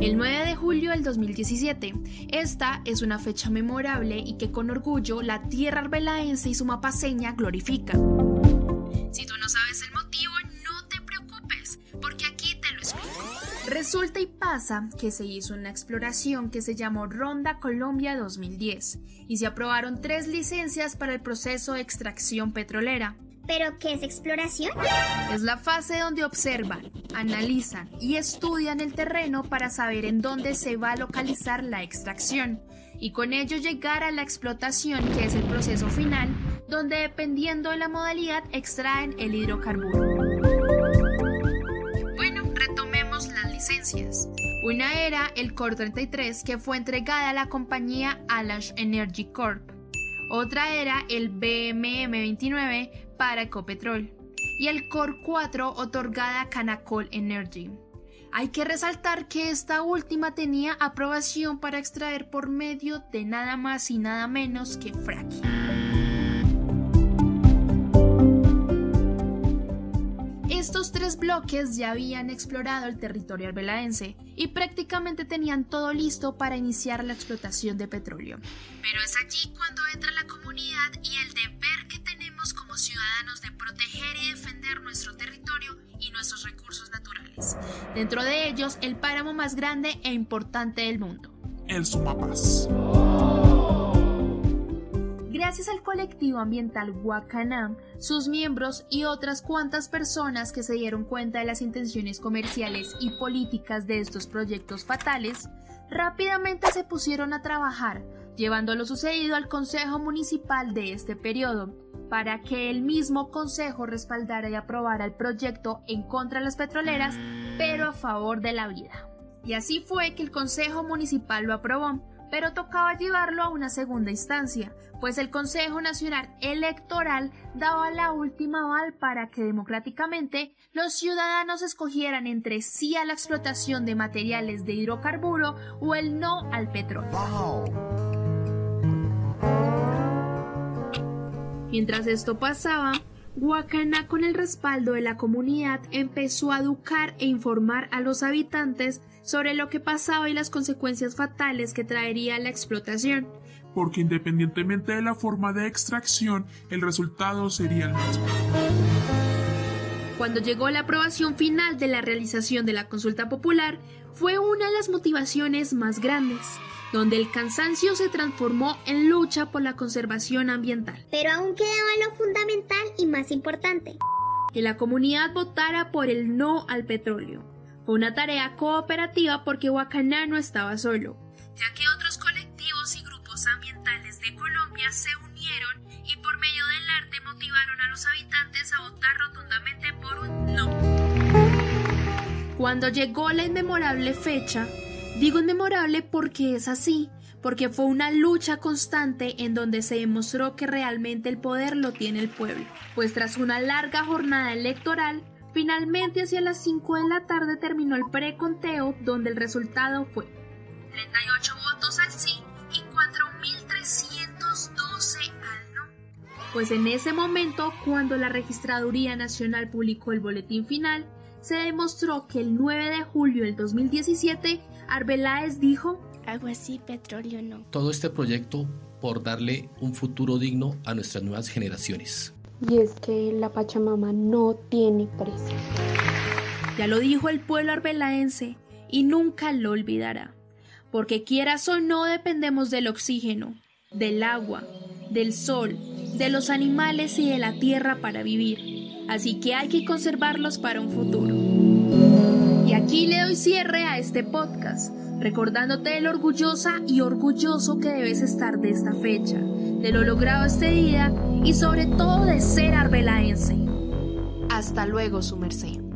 El 9 de julio del 2017. Esta es una fecha memorable y que con orgullo la tierra arbelaense y su mapaseña glorifica. Si tú no sabes el motivo, no te preocupes, porque aquí te lo explico. Resulta y pasa que se hizo una exploración que se llamó Ronda Colombia 2010 y se aprobaron tres licencias para el proceso de extracción petrolera. ¿Pero qué es exploración? Es la fase donde observan, analizan y estudian el terreno para saber en dónde se va a localizar la extracción y con ello llegar a la explotación que es el proceso final donde dependiendo de la modalidad extraen el hidrocarburo. Bueno, retomemos las licencias. Una era el COR 33 que fue entregada a la compañía Alash Energy Corp. Otra era el BMM 29 para Ecopetrol y el COR 4 otorgada a Canacol Energy. Hay que resaltar que esta última tenía aprobación para extraer por medio de nada más y nada menos que fracking. Estos tres bloques ya habían explorado el territorio albelaense y prácticamente tenían todo listo para iniciar la explotación de petróleo. Pero es allí cuando entra la comunidad y el deber Dentro de ellos, el páramo más grande e importante del mundo. El Sumapaz. Gracias al colectivo ambiental Wakanam, sus miembros y otras cuantas personas que se dieron cuenta de las intenciones comerciales y políticas de estos proyectos fatales, rápidamente se pusieron a trabajar, llevando lo sucedido al Consejo Municipal de este periodo, para que el mismo Consejo respaldara y aprobara el proyecto en contra de las petroleras, pero a favor de la vida. Y así fue que el Consejo Municipal lo aprobó, pero tocaba llevarlo a una segunda instancia, pues el Consejo Nacional Electoral daba la última aval para que democráticamente los ciudadanos escogieran entre sí a la explotación de materiales de hidrocarburo o el no al petróleo. Mientras esto pasaba, Guacaná con el respaldo de la comunidad empezó a educar e informar a los habitantes sobre lo que pasaba y las consecuencias fatales que traería la explotación. Porque independientemente de la forma de extracción, el resultado sería el mismo. Cuando llegó la aprobación final de la realización de la consulta popular, fue una de las motivaciones más grandes donde el cansancio se transformó en lucha por la conservación ambiental. Pero aún quedaba lo fundamental y más importante. Que la comunidad votara por el no al petróleo. Fue una tarea cooperativa porque Huacaná no estaba solo, ya que otros ambientales de Colombia se unieron y por medio del arte motivaron a los habitantes a votar rotundamente por un no. Cuando llegó la inmemorable fecha, Digo inmemorable porque es así, porque fue una lucha constante en donde se demostró que realmente el poder lo tiene el pueblo. Pues tras una larga jornada electoral, finalmente hacia las 5 de la tarde terminó el preconteo donde el resultado fue 38 votos al sí 4.312 al no. Pues en ese momento, cuando la Registraduría Nacional publicó el boletín final, se demostró que el 9 de julio del 2017 Arbeláez dijo, algo así, petróleo no. Todo este proyecto por darle un futuro digno a nuestras nuevas generaciones. Y es que la Pachamama no tiene precio. Ya lo dijo el pueblo arbelaense y nunca lo olvidará. Porque quieras o no dependemos del oxígeno, del agua, del sol, de los animales y de la tierra para vivir. Así que hay que conservarlos para un futuro. Y aquí le doy cierre a este podcast, recordándote lo orgullosa y orgulloso que debes estar de esta fecha, de lo logrado este día y sobre todo de ser arbelaense. Hasta luego, su merced.